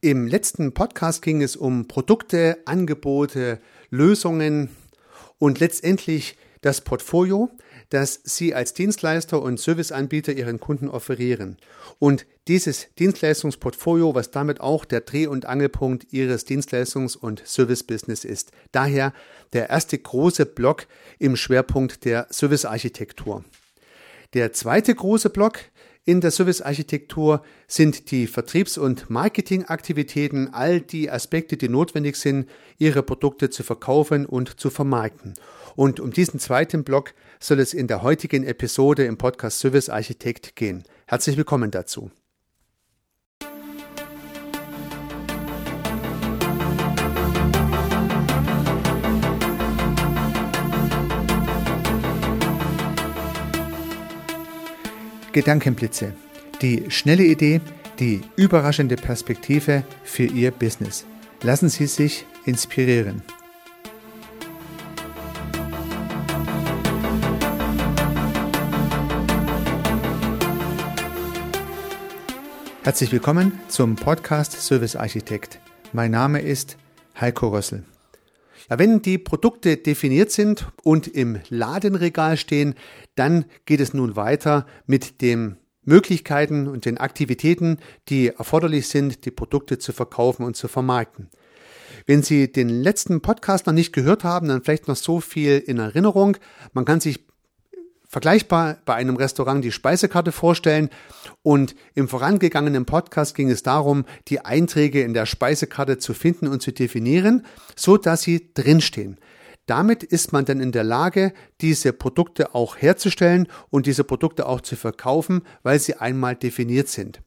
Im letzten Podcast ging es um Produkte, Angebote, Lösungen und letztendlich das Portfolio, das Sie als Dienstleister und Serviceanbieter Ihren Kunden offerieren. Und dieses Dienstleistungsportfolio, was damit auch der Dreh- und Angelpunkt Ihres Dienstleistungs- und Servicebusiness ist. Daher der erste große Block im Schwerpunkt der Servicearchitektur. Der zweite große Block in der Servicearchitektur sind die Vertriebs- und Marketingaktivitäten, all die Aspekte, die notwendig sind, Ihre Produkte zu verkaufen und zu vermarkten. Und um diesen zweiten Block soll es in der heutigen Episode im Podcast Service Architekt gehen. Herzlich willkommen dazu. Gedankenblitze. Die schnelle Idee, die überraschende Perspektive für Ihr Business. Lassen Sie sich inspirieren. Herzlich willkommen zum Podcast Service Architekt. Mein Name ist Heiko Rössel. Ja, wenn die Produkte definiert sind und im Ladenregal stehen, dann geht es nun weiter mit den Möglichkeiten und den Aktivitäten, die erforderlich sind, die Produkte zu verkaufen und zu vermarkten. Wenn Sie den letzten Podcast noch nicht gehört haben, dann vielleicht noch so viel in Erinnerung. Man kann sich vergleichbar bei einem Restaurant die Speisekarte vorstellen und im vorangegangenen Podcast ging es darum, die Einträge in der Speisekarte zu finden und zu definieren, so dass sie drinstehen. Damit ist man dann in der Lage, diese Produkte auch herzustellen und diese Produkte auch zu verkaufen, weil sie einmal definiert sind.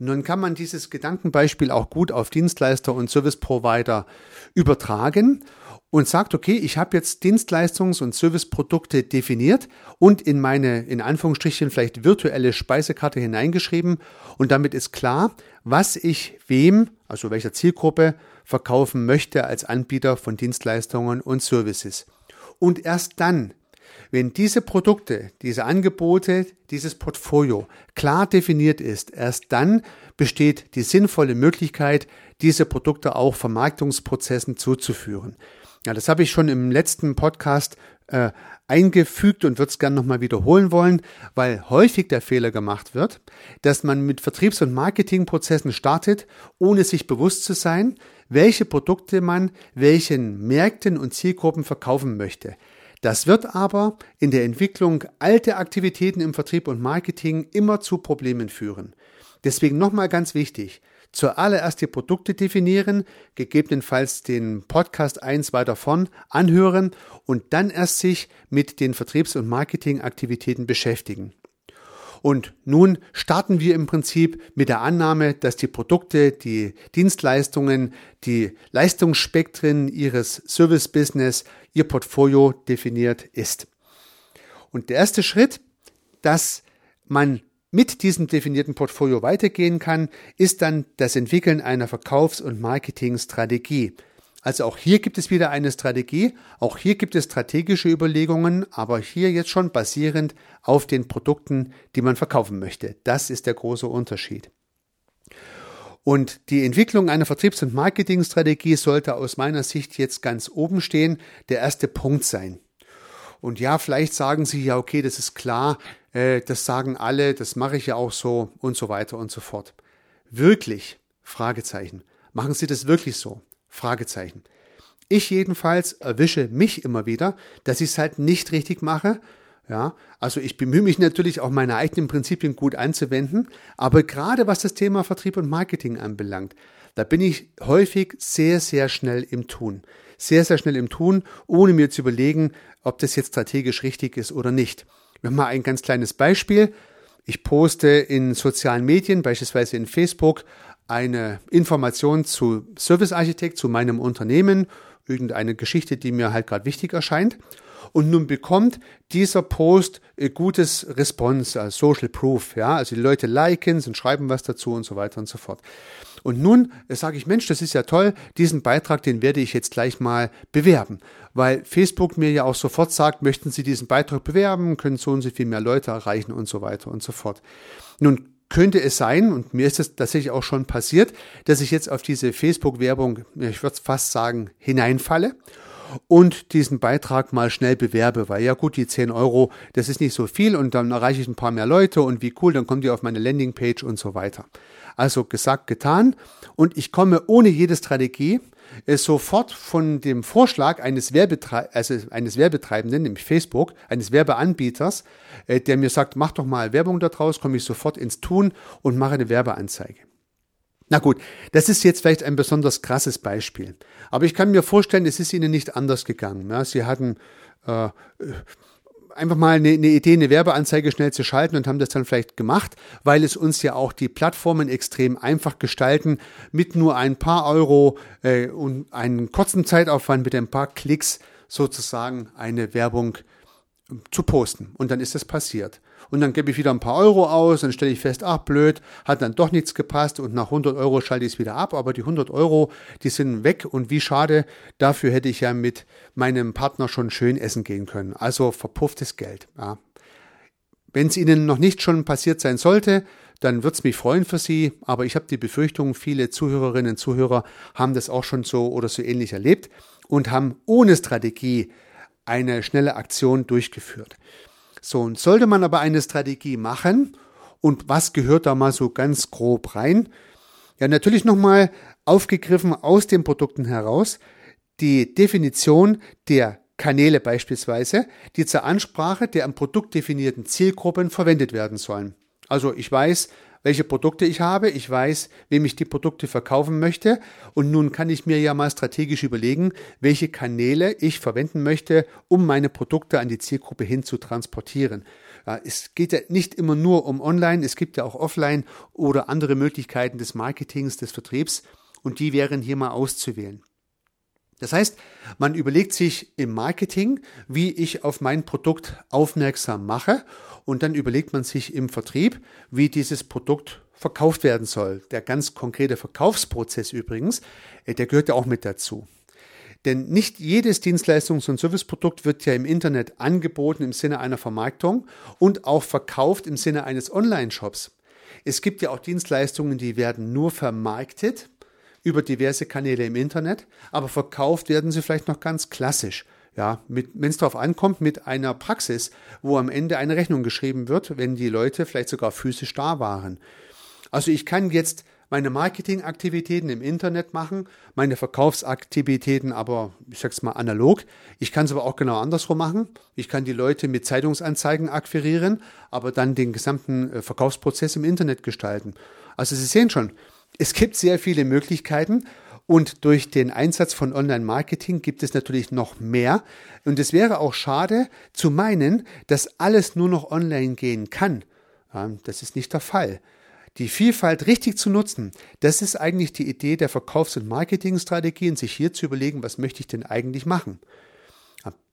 Und nun kann man dieses Gedankenbeispiel auch gut auf Dienstleister und Service Provider übertragen und sagt, okay, ich habe jetzt Dienstleistungs- und Serviceprodukte definiert und in meine, in Anführungsstrichen, vielleicht virtuelle Speisekarte hineingeschrieben und damit ist klar, was ich wem, also welcher Zielgruppe, verkaufen möchte als Anbieter von Dienstleistungen und Services. Und erst dann, wenn diese Produkte, diese Angebote, dieses Portfolio klar definiert ist, erst dann besteht die sinnvolle Möglichkeit, diese Produkte auch Vermarktungsprozessen zuzuführen. Ja, das habe ich schon im letzten Podcast äh, eingefügt und würde es gerne nochmal wiederholen wollen, weil häufig der Fehler gemacht wird, dass man mit Vertriebs- und Marketingprozessen startet, ohne sich bewusst zu sein, welche Produkte man welchen Märkten und Zielgruppen verkaufen möchte. Das wird aber in der Entwicklung alte Aktivitäten im Vertrieb und Marketing immer zu Problemen führen. Deswegen nochmal ganz wichtig, zuallererst die Produkte definieren, gegebenenfalls den Podcast eins weiter vorn anhören und dann erst sich mit den Vertriebs- und Marketingaktivitäten beschäftigen. Und nun starten wir im Prinzip mit der Annahme, dass die Produkte, die Dienstleistungen, die Leistungsspektren Ihres Service-Business, Ihr Portfolio definiert ist. Und der erste Schritt, dass man mit diesem definierten Portfolio weitergehen kann, ist dann das Entwickeln einer Verkaufs- und Marketingstrategie. Also auch hier gibt es wieder eine Strategie, auch hier gibt es strategische Überlegungen, aber hier jetzt schon basierend auf den Produkten, die man verkaufen möchte. Das ist der große Unterschied. Und die Entwicklung einer Vertriebs- und Marketingstrategie sollte aus meiner Sicht jetzt ganz oben stehen, der erste Punkt sein. Und ja, vielleicht sagen Sie ja, okay, das ist klar, äh, das sagen alle, das mache ich ja auch so und so weiter und so fort. Wirklich? Fragezeichen. Machen Sie das wirklich so? Fragezeichen. Ich jedenfalls erwische mich immer wieder, dass ich es halt nicht richtig mache. Ja, also ich bemühe mich natürlich auch meine eigenen Prinzipien gut anzuwenden, aber gerade was das Thema Vertrieb und Marketing anbelangt, da bin ich häufig sehr, sehr schnell im Tun. Sehr, sehr schnell im Tun, ohne mir zu überlegen, ob das jetzt strategisch richtig ist oder nicht. Wir haben mal ein ganz kleines Beispiel. Ich poste in sozialen Medien, beispielsweise in Facebook, eine Information zu Service Architekt, zu meinem Unternehmen, irgendeine Geschichte, die mir halt gerade wichtig erscheint. Und nun bekommt dieser Post gutes Response, also Social Proof, ja, also die Leute liken und schreiben was dazu und so weiter und so fort. Und nun sage ich, Mensch, das ist ja toll, diesen Beitrag, den werde ich jetzt gleich mal bewerben, weil Facebook mir ja auch sofort sagt, möchten Sie diesen Beitrag bewerben, können so und so viel mehr Leute erreichen und so weiter und so fort. Nun könnte es sein, und mir ist es tatsächlich auch schon passiert, dass ich jetzt auf diese Facebook-Werbung, ich würde fast sagen, hineinfalle und diesen Beitrag mal schnell bewerbe, weil ja gut, die 10 Euro, das ist nicht so viel und dann erreiche ich ein paar mehr Leute und wie cool, dann kommt ihr auf meine Landingpage und so weiter. Also gesagt, getan und ich komme ohne jede Strategie äh, sofort von dem Vorschlag eines, Werbetrei also eines Werbetreibenden, nämlich Facebook, eines Werbeanbieters, äh, der mir sagt, mach doch mal Werbung daraus, komme ich sofort ins Tun und mache eine Werbeanzeige. Na gut, das ist jetzt vielleicht ein besonders krasses Beispiel. Aber ich kann mir vorstellen, es ist Ihnen nicht anders gegangen. Ja, Sie hatten äh, einfach mal eine, eine, Idee, eine Werbeanzeige schnell zu schalten und haben das dann vielleicht gemacht, weil es uns ja auch die Plattformen extrem einfach gestalten, mit nur ein paar Euro äh, und einen kurzen Zeitaufwand mit ein paar Klicks sozusagen eine Werbung zu posten. Und dann ist es passiert. Und dann gebe ich wieder ein paar Euro aus, dann stelle ich fest, ach blöd, hat dann doch nichts gepasst und nach 100 Euro schalte ich es wieder ab, aber die 100 Euro, die sind weg und wie schade, dafür hätte ich ja mit meinem Partner schon schön essen gehen können. Also verpufftes Geld. Ja. Wenn es Ihnen noch nicht schon passiert sein sollte, dann würde es mich freuen für Sie, aber ich habe die Befürchtung, viele Zuhörerinnen und Zuhörer haben das auch schon so oder so ähnlich erlebt und haben ohne Strategie eine schnelle Aktion durchgeführt. So, und sollte man aber eine Strategie machen, und was gehört da mal so ganz grob rein? Ja, natürlich nochmal aufgegriffen aus den Produkten heraus die Definition der Kanäle beispielsweise, die zur Ansprache der am Produkt definierten Zielgruppen verwendet werden sollen. Also ich weiß, welche Produkte ich habe, ich weiß, wem ich die Produkte verkaufen möchte. Und nun kann ich mir ja mal strategisch überlegen, welche Kanäle ich verwenden möchte, um meine Produkte an die Zielgruppe hin zu transportieren. Ja, es geht ja nicht immer nur um Online, es gibt ja auch Offline oder andere Möglichkeiten des Marketings, des Vertriebs. Und die wären hier mal auszuwählen. Das heißt, man überlegt sich im Marketing, wie ich auf mein Produkt aufmerksam mache und dann überlegt man sich im Vertrieb, wie dieses Produkt verkauft werden soll. Der ganz konkrete Verkaufsprozess übrigens, äh, der gehört ja auch mit dazu. Denn nicht jedes Dienstleistungs- und Serviceprodukt wird ja im Internet angeboten im Sinne einer Vermarktung und auch verkauft im Sinne eines Online-Shops. Es gibt ja auch Dienstleistungen, die werden nur vermarktet über diverse Kanäle im Internet, aber verkauft werden sie vielleicht noch ganz klassisch ja, wenn es darauf ankommt, mit einer Praxis, wo am Ende eine Rechnung geschrieben wird, wenn die Leute vielleicht sogar physisch da waren. Also ich kann jetzt meine Marketingaktivitäten im Internet machen, meine Verkaufsaktivitäten aber, ich sag's mal, analog. Ich kann es aber auch genau andersrum machen. Ich kann die Leute mit Zeitungsanzeigen akquirieren, aber dann den gesamten äh, Verkaufsprozess im Internet gestalten. Also Sie sehen schon, es gibt sehr viele Möglichkeiten und durch den Einsatz von Online-Marketing gibt es natürlich noch mehr. Und es wäre auch schade zu meinen, dass alles nur noch online gehen kann. Das ist nicht der Fall. Die Vielfalt richtig zu nutzen, das ist eigentlich die Idee der Verkaufs- und Marketingstrategien, sich hier zu überlegen, was möchte ich denn eigentlich machen.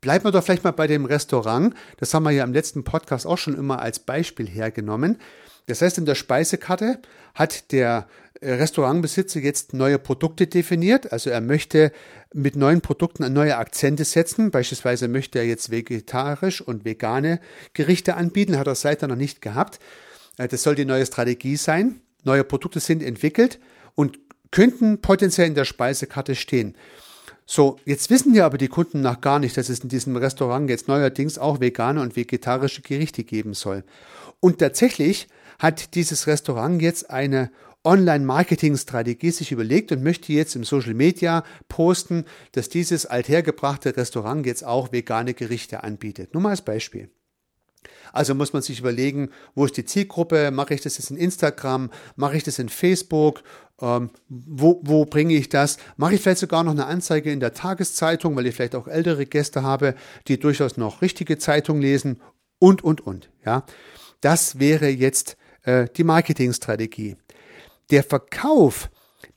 Bleiben wir doch vielleicht mal bei dem Restaurant. Das haben wir ja im letzten Podcast auch schon immer als Beispiel hergenommen. Das heißt, in der Speisekarte hat der Restaurantbesitzer jetzt neue Produkte definiert. Also er möchte mit neuen Produkten neue Akzente setzen. Beispielsweise möchte er jetzt vegetarisch und vegane Gerichte anbieten. Hat er seither noch nicht gehabt. Äh, das soll die neue Strategie sein. Neue Produkte sind entwickelt und könnten potenziell in der Speisekarte stehen. So, jetzt wissen ja aber die Kunden noch gar nicht, dass es in diesem Restaurant jetzt neuerdings auch vegane und vegetarische Gerichte geben soll. Und tatsächlich hat dieses Restaurant jetzt eine Online-Marketing-Strategie sich überlegt und möchte jetzt im Social Media posten, dass dieses althergebrachte Restaurant jetzt auch vegane Gerichte anbietet. Nur mal als Beispiel. Also muss man sich überlegen, wo ist die Zielgruppe? Mache ich das jetzt in Instagram? Mache ich das in Facebook? Ähm, wo, wo bringe ich das? Mache ich vielleicht sogar noch eine Anzeige in der Tageszeitung, weil ich vielleicht auch ältere Gäste habe, die durchaus noch richtige Zeitung lesen und, und, und. Ja, das wäre jetzt äh, die Marketingstrategie. Der Verkauf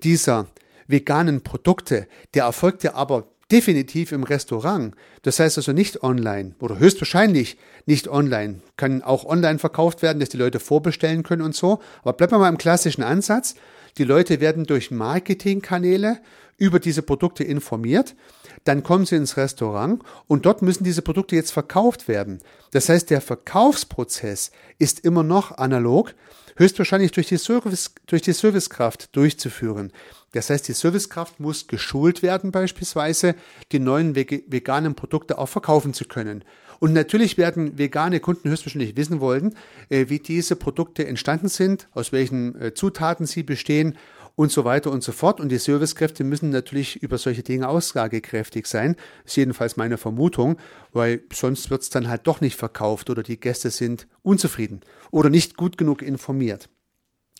dieser veganen Produkte, der erfolgte aber definitiv im Restaurant. Das heißt also nicht online oder höchstwahrscheinlich nicht online. Kann auch online verkauft werden, dass die Leute vorbestellen können und so. Aber bleiben wir mal im klassischen Ansatz. Die Leute werden durch Marketingkanäle über diese Produkte informiert. dann kommen Sie ins Restaurant und dort müssen diese Produkte jetzt verkauft werden. Das heißt, der Verkaufsprozess ist immer noch analog, höchstwahrscheinlich durch die, Service, durch die Servicekraft durchzuführen. Das heißt, die Servicekraft muss geschult werden, beispielsweise die neuen veganen Produkte auch verkaufen zu können. Und natürlich werden vegane Kunden höchstwahrscheinlich wissen wollen, äh, wie diese Produkte entstanden sind, aus welchen äh, Zutaten sie bestehen und so weiter und so fort. Und die Servicekräfte müssen natürlich über solche Dinge aussagekräftig sein. Ist jedenfalls meine Vermutung, weil sonst wird es dann halt doch nicht verkauft oder die Gäste sind unzufrieden oder nicht gut genug informiert.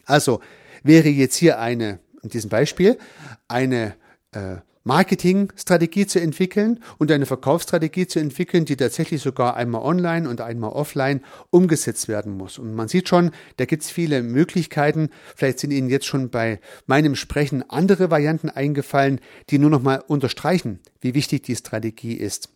Also wäre jetzt hier eine, in diesem Beispiel, eine äh, Marketingstrategie zu entwickeln und eine Verkaufsstrategie zu entwickeln, die tatsächlich sogar einmal online und einmal offline umgesetzt werden muss. Und man sieht schon, da gibt es viele Möglichkeiten. Vielleicht sind Ihnen jetzt schon bei meinem Sprechen andere Varianten eingefallen, die nur noch mal unterstreichen, wie wichtig die Strategie ist.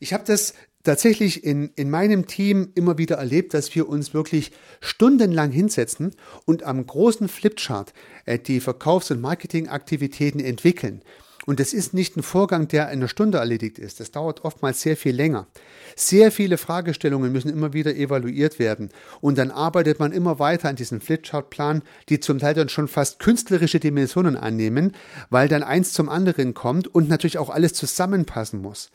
Ich habe das tatsächlich in, in meinem Team immer wieder erlebt, dass wir uns wirklich stundenlang hinsetzen und am großen Flipchart äh, die Verkaufs- und Marketingaktivitäten entwickeln. Und das ist nicht ein Vorgang, der in einer Stunde erledigt ist. Das dauert oftmals sehr viel länger. Sehr viele Fragestellungen müssen immer wieder evaluiert werden. Und dann arbeitet man immer weiter an diesem Flipchart-Plan, die zum Teil dann schon fast künstlerische Dimensionen annehmen, weil dann eins zum anderen kommt und natürlich auch alles zusammenpassen muss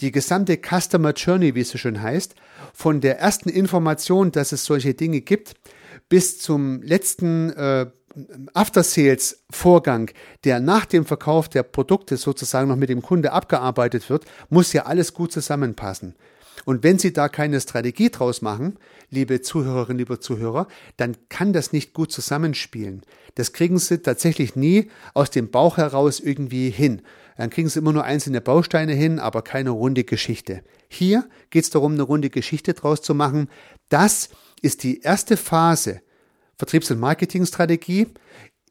die gesamte Customer Journey, wie es so schön heißt, von der ersten Information, dass es solche Dinge gibt, bis zum letzten äh, After-Sales-Vorgang, der nach dem Verkauf der Produkte sozusagen noch mit dem Kunde abgearbeitet wird, muss ja alles gut zusammenpassen. Und wenn Sie da keine Strategie draus machen, liebe Zuhörerinnen, liebe Zuhörer, dann kann das nicht gut zusammenspielen. Das kriegen Sie tatsächlich nie aus dem Bauch heraus irgendwie hin. Dann kriegen Sie immer nur einzelne Bausteine hin, aber keine runde Geschichte. Hier geht es darum, eine runde Geschichte draus zu machen. Das ist die erste Phase Vertriebs- und Marketingstrategie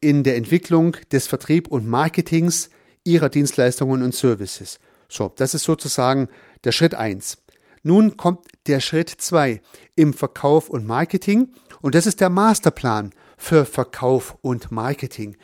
in der Entwicklung des Vertrieb und Marketings Ihrer Dienstleistungen und Services. So, das ist sozusagen der Schritt eins. Nun kommt der Schritt zwei im Verkauf und Marketing und das ist der Masterplan für Verkauf und Marketing.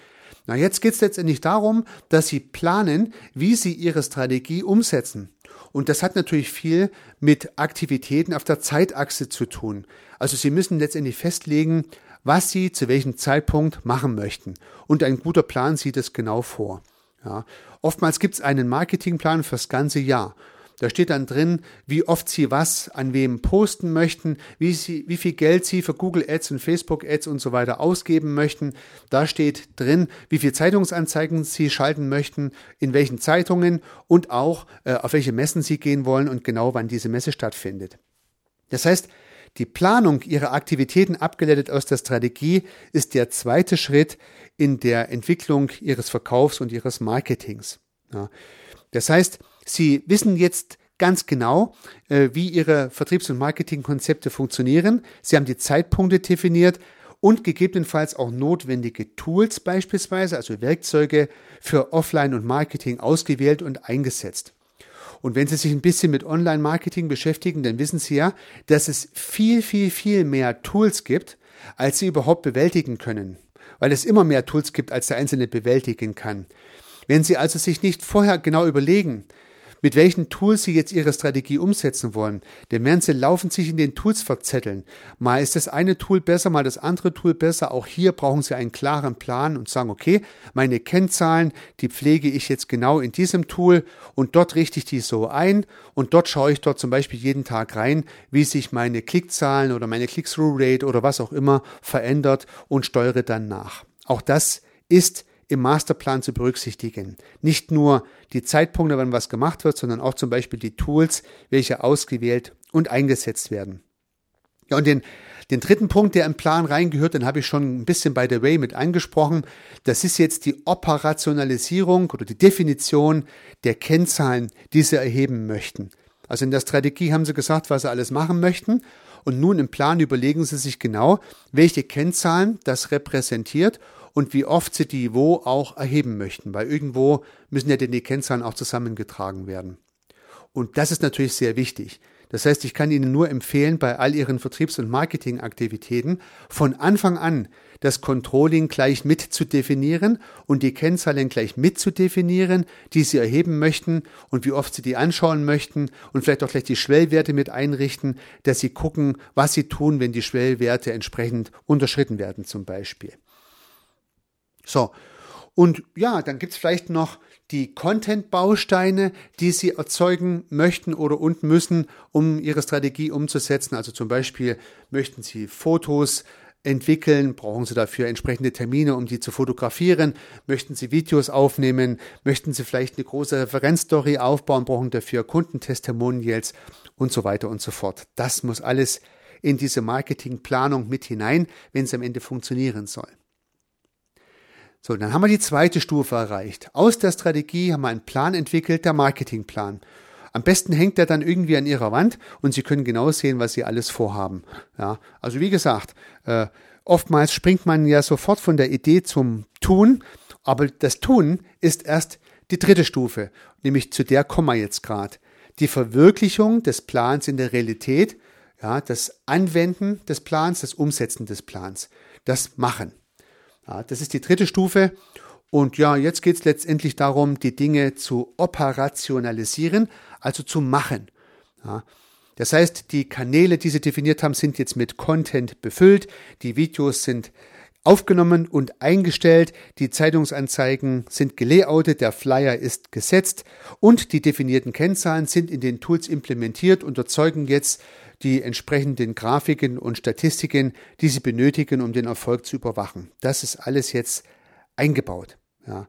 Na, jetzt geht es letztendlich darum, dass Sie planen, wie Sie Ihre Strategie umsetzen. Und das hat natürlich viel mit Aktivitäten auf der Zeitachse zu tun. Also Sie müssen letztendlich festlegen, was Sie zu welchem Zeitpunkt machen möchten. Und ein guter Plan sieht es genau vor. Ja. Oftmals gibt es einen Marketingplan fürs ganze Jahr. Da steht dann drin, wie oft Sie was an wem posten möchten, wie, Sie, wie viel Geld Sie für Google Ads und Facebook Ads und so weiter ausgeben möchten. Da steht drin, wie viel Zeitungsanzeigen Sie schalten möchten, in welchen Zeitungen und auch äh, auf welche Messen Sie gehen wollen und genau wann diese Messe stattfindet. Das heißt, die Planung ihrer Aktivitäten abgeleitet aus der Strategie ist der zweite Schritt in der Entwicklung ihres Verkaufs und ihres Marketings. Ja. Das heißt, Sie wissen jetzt ganz genau, äh, wie Ihre Vertriebs- und Marketingkonzepte funktionieren. Sie haben die Zeitpunkte definiert und gegebenenfalls auch notwendige Tools beispielsweise, also Werkzeuge für Offline und Marketing ausgewählt und eingesetzt. Und wenn Sie sich ein bisschen mit Online-Marketing beschäftigen, dann wissen Sie ja, dass es viel, viel, viel mehr Tools gibt, als Sie überhaupt bewältigen können. Weil es immer mehr Tools gibt, als der Einzelne bewältigen kann. Wenn Sie also sich nicht vorher genau überlegen, mit welchen Tools Sie jetzt Ihre Strategie umsetzen wollen. Denn während Sie laufen sich in den Tools verzetteln. Mal ist das eine Tool besser, mal das andere Tool besser. Auch hier brauchen Sie einen klaren Plan und sagen, okay, meine Kennzahlen, die pflege ich jetzt genau in diesem Tool und dort richte ich die so ein und dort schaue ich dort zum Beispiel jeden Tag rein, wie sich meine Klickzahlen oder meine Click-Through-Rate oder was auch immer verändert und steuere dann nach. Auch das ist im Masterplan zu berücksichtigen. Nicht nur die Zeitpunkte, wann was gemacht wird, sondern auch zum Beispiel die Tools, welche ausgewählt und eingesetzt werden. Ja, und den, den dritten Punkt, der im Plan reingehört, den habe ich schon ein bisschen bei der Way mit angesprochen. Das ist jetzt die Operationalisierung oder die Definition der Kennzahlen, die Sie erheben möchten. Also in der Strategie haben Sie gesagt, was Sie alles machen möchten. Und nun im Plan überlegen Sie sich genau, welche Kennzahlen das repräsentiert und wie oft sie die wo auch erheben möchten, weil irgendwo müssen ja denn die Kennzahlen auch zusammengetragen werden. Und das ist natürlich sehr wichtig. Das heißt, ich kann Ihnen nur empfehlen, bei all Ihren Vertriebs- und Marketingaktivitäten von Anfang an das Controlling gleich mit zu definieren und die Kennzahlen gleich mit zu definieren, die Sie erheben möchten und wie oft Sie die anschauen möchten und vielleicht auch gleich die Schwellwerte mit einrichten, dass Sie gucken, was Sie tun, wenn die Schwellwerte entsprechend unterschritten werden zum Beispiel. So, und ja, dann gibt's vielleicht noch die Content-Bausteine, die Sie erzeugen möchten oder und müssen, um Ihre Strategie umzusetzen. Also zum Beispiel möchten Sie Fotos entwickeln, brauchen Sie dafür entsprechende Termine, um die zu fotografieren, möchten Sie Videos aufnehmen, möchten Sie vielleicht eine große Referenzstory aufbauen, brauchen dafür Kundentestimonials und so weiter und so fort. Das muss alles in diese Marketingplanung mit hinein, wenn es am Ende funktionieren soll. So, dann haben wir die zweite Stufe erreicht. Aus der Strategie haben wir einen Plan entwickelt, der Marketingplan. Am besten hängt er dann irgendwie an Ihrer Wand und Sie können genau sehen, was Sie alles vorhaben. Ja, also wie gesagt, äh, oftmals springt man ja sofort von der Idee zum Tun, aber das Tun ist erst die dritte Stufe, nämlich zu der kommen wir jetzt gerade. Die Verwirklichung des Plans in der Realität, ja, das Anwenden des Plans, das Umsetzen des Plans, das Machen. Ja, das ist die dritte Stufe. Und ja, jetzt geht es letztendlich darum, die Dinge zu operationalisieren, also zu machen. Ja, das heißt, die Kanäle, die Sie definiert haben, sind jetzt mit Content befüllt. Die Videos sind aufgenommen und eingestellt. Die Zeitungsanzeigen sind gelayoutet. Der Flyer ist gesetzt und die definierten Kennzahlen sind in den Tools implementiert und erzeugen jetzt die entsprechenden Grafiken und Statistiken, die Sie benötigen, um den Erfolg zu überwachen. Das ist alles jetzt eingebaut. Ja.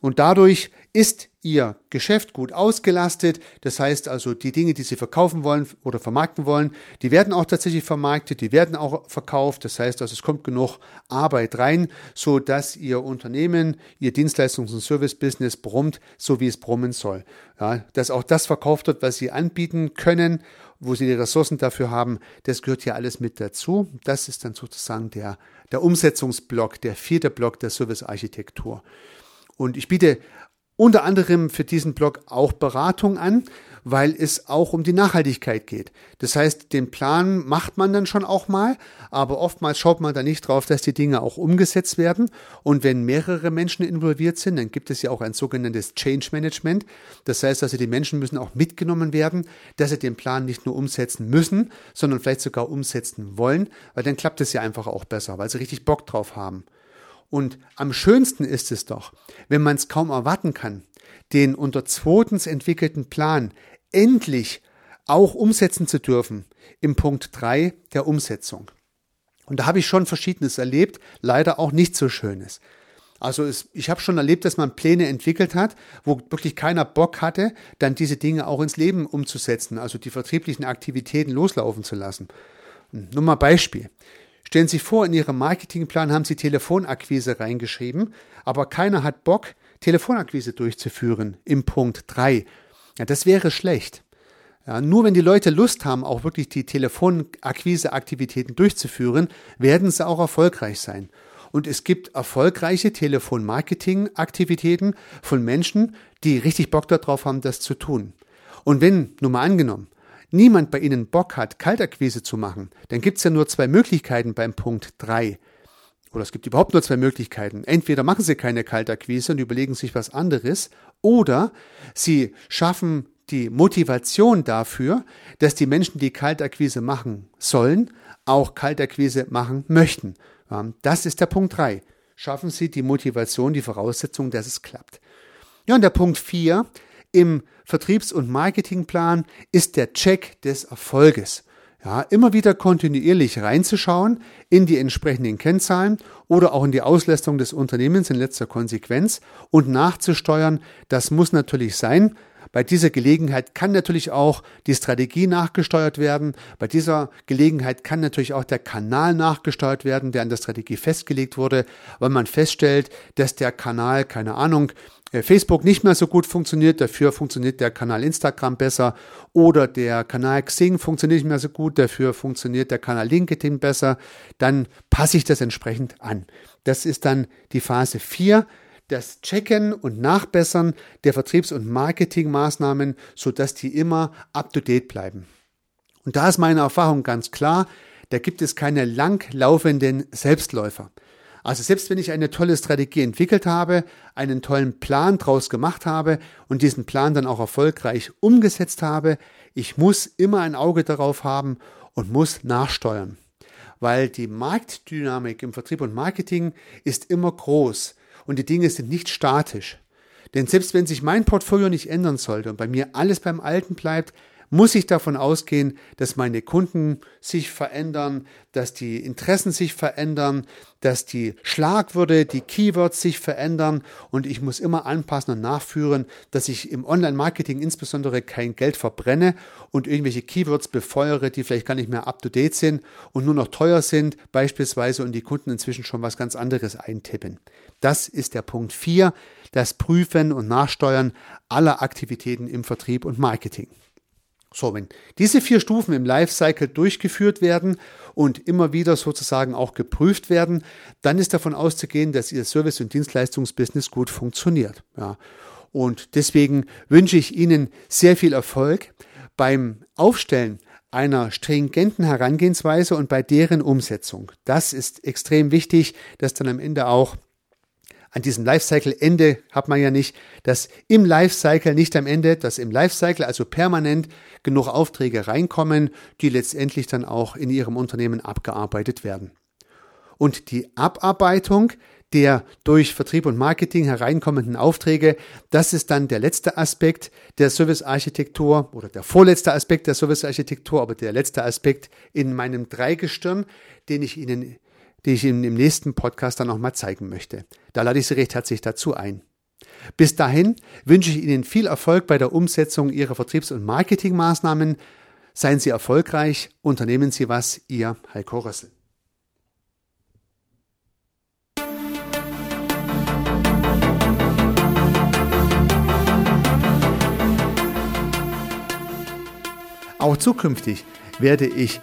Und dadurch ist Ihr Geschäft gut ausgelastet. Das heißt also, die Dinge, die Sie verkaufen wollen oder vermarkten wollen, die werden auch tatsächlich vermarktet, die werden auch verkauft. Das heißt also, es kommt genug Arbeit rein, so dass Ihr Unternehmen, Ihr Dienstleistungs- und Service-Business brummt, so wie es brummen soll. Ja, dass auch das verkauft wird, was Sie anbieten können wo sie die Ressourcen dafür haben, das gehört ja alles mit dazu. Das ist dann sozusagen der, der Umsetzungsblock, der vierte Block der Servicearchitektur. Und ich biete unter anderem für diesen Blog auch Beratung an, weil es auch um die Nachhaltigkeit geht. Das heißt, den Plan macht man dann schon auch mal, aber oftmals schaut man da nicht drauf, dass die Dinge auch umgesetzt werden. Und wenn mehrere Menschen involviert sind, dann gibt es ja auch ein sogenanntes Change Management. Das heißt also, die Menschen müssen auch mitgenommen werden, dass sie den Plan nicht nur umsetzen müssen, sondern vielleicht sogar umsetzen wollen, weil dann klappt es ja einfach auch besser, weil sie richtig Bock drauf haben. Und am schönsten ist es doch, wenn man es kaum erwarten kann, den unter zweitens entwickelten Plan endlich auch umsetzen zu dürfen im Punkt 3 der Umsetzung. Und da habe ich schon Verschiedenes erlebt, leider auch nicht so Schönes. Also es, ich habe schon erlebt, dass man Pläne entwickelt hat, wo wirklich keiner Bock hatte, dann diese Dinge auch ins Leben umzusetzen, also die vertrieblichen Aktivitäten loslaufen zu lassen. Nur mal Beispiel. Stellen Sie vor, in Ihrem Marketingplan haben Sie Telefonakquise reingeschrieben, aber keiner hat Bock, Telefonakquise durchzuführen im Punkt 3. Ja, das wäre schlecht. Ja, nur wenn die Leute Lust haben, auch wirklich die Telefonakquise-Aktivitäten durchzuführen, werden sie auch erfolgreich sein. Und es gibt erfolgreiche Telefonmarketing-Aktivitäten von Menschen, die richtig Bock darauf haben, das zu tun. Und wenn, nur mal angenommen, niemand bei Ihnen Bock hat, Kaltakquise zu machen, dann gibt es ja nur zwei Möglichkeiten beim Punkt 3. Oder es gibt überhaupt nur zwei Möglichkeiten. Entweder machen Sie keine Kaltakquise und überlegen sich was anderes, oder Sie schaffen die Motivation dafür, dass die Menschen, die Kaltakquise machen sollen, auch Kaltakquise machen möchten. Das ist der Punkt 3. Schaffen Sie die Motivation, die Voraussetzung, dass es klappt. Ja, und der Punkt 4 im Vertriebs- und Marketingplan ist der Check des Erfolges. Ja, immer wieder kontinuierlich reinzuschauen in die entsprechenden Kennzahlen oder auch in die Auslastung des Unternehmens in letzter Konsequenz und nachzusteuern. Das muss natürlich sein. Bei dieser Gelegenheit kann natürlich auch die Strategie nachgesteuert werden. Bei dieser Gelegenheit kann natürlich auch der Kanal nachgesteuert werden, der an der Strategie festgelegt wurde, weil man feststellt, dass der Kanal, keine Ahnung, äh, Facebook nicht mehr so gut funktioniert, dafür funktioniert der Kanal Instagram besser oder der Kanal Xing funktioniert nicht mehr so gut, dafür funktioniert der Kanal LinkedIn besser, dann passe ich das entsprechend an. Das ist dann die Phase 4, das Checken und Nachbessern der Vertriebs- und Marketingmaßnahmen, sodass die immer up-to-date bleiben. Und da ist meine Erfahrung ganz klar, da gibt es keine langlaufenden Selbstläufer. Also selbst wenn ich eine tolle Strategie entwickelt habe, einen tollen Plan draus gemacht habe und diesen Plan dann auch erfolgreich umgesetzt habe, ich muss immer ein Auge darauf haben und muss nachsteuern. Weil die Marktdynamik im Vertrieb und Marketing ist immer groß und die Dinge sind nicht statisch. Denn selbst wenn sich mein Portfolio nicht ändern sollte und bei mir alles beim Alten bleibt, muss ich davon ausgehen, dass meine Kunden sich verändern, dass die Interessen sich verändern, dass die Schlagwörter, die Keywords sich verändern und ich muss immer anpassen und nachführen, dass ich im Online-Marketing insbesondere kein Geld verbrenne und irgendwelche Keywords befeuere, die vielleicht gar nicht mehr up-to-date sind und nur noch teuer sind beispielsweise und die Kunden inzwischen schon was ganz anderes eintippen. Das ist der Punkt 4, das Prüfen und Nachsteuern aller Aktivitäten im Vertrieb und Marketing. So, wenn diese vier Stufen im Lifecycle durchgeführt werden und immer wieder sozusagen auch geprüft werden, dann ist davon auszugehen, dass Ihr Service- und Dienstleistungsbusiness gut funktioniert. Ja. Und deswegen wünsche ich Ihnen sehr viel Erfolg beim Aufstellen einer stringenten Herangehensweise und bei deren Umsetzung. Das ist extrem wichtig, dass dann am Ende auch an diesem Lifecycle-Ende hat man ja nicht, dass im Lifecycle, nicht am Ende, dass im Lifecycle also permanent genug Aufträge reinkommen, die letztendlich dann auch in Ihrem Unternehmen abgearbeitet werden. Und die Abarbeitung der durch Vertrieb und Marketing hereinkommenden Aufträge, das ist dann der letzte Aspekt der Servicearchitektur oder der vorletzte Aspekt der Servicearchitektur, aber der letzte Aspekt in meinem Dreigestirn, den ich Ihnen die ich Ihnen im nächsten Podcast dann nochmal zeigen möchte. Da lade ich Sie recht herzlich dazu ein. Bis dahin wünsche ich Ihnen viel Erfolg bei der Umsetzung Ihrer Vertriebs- und Marketingmaßnahmen. Seien Sie erfolgreich, unternehmen Sie was, Ihr Heiko Rössel. Auch zukünftig werde ich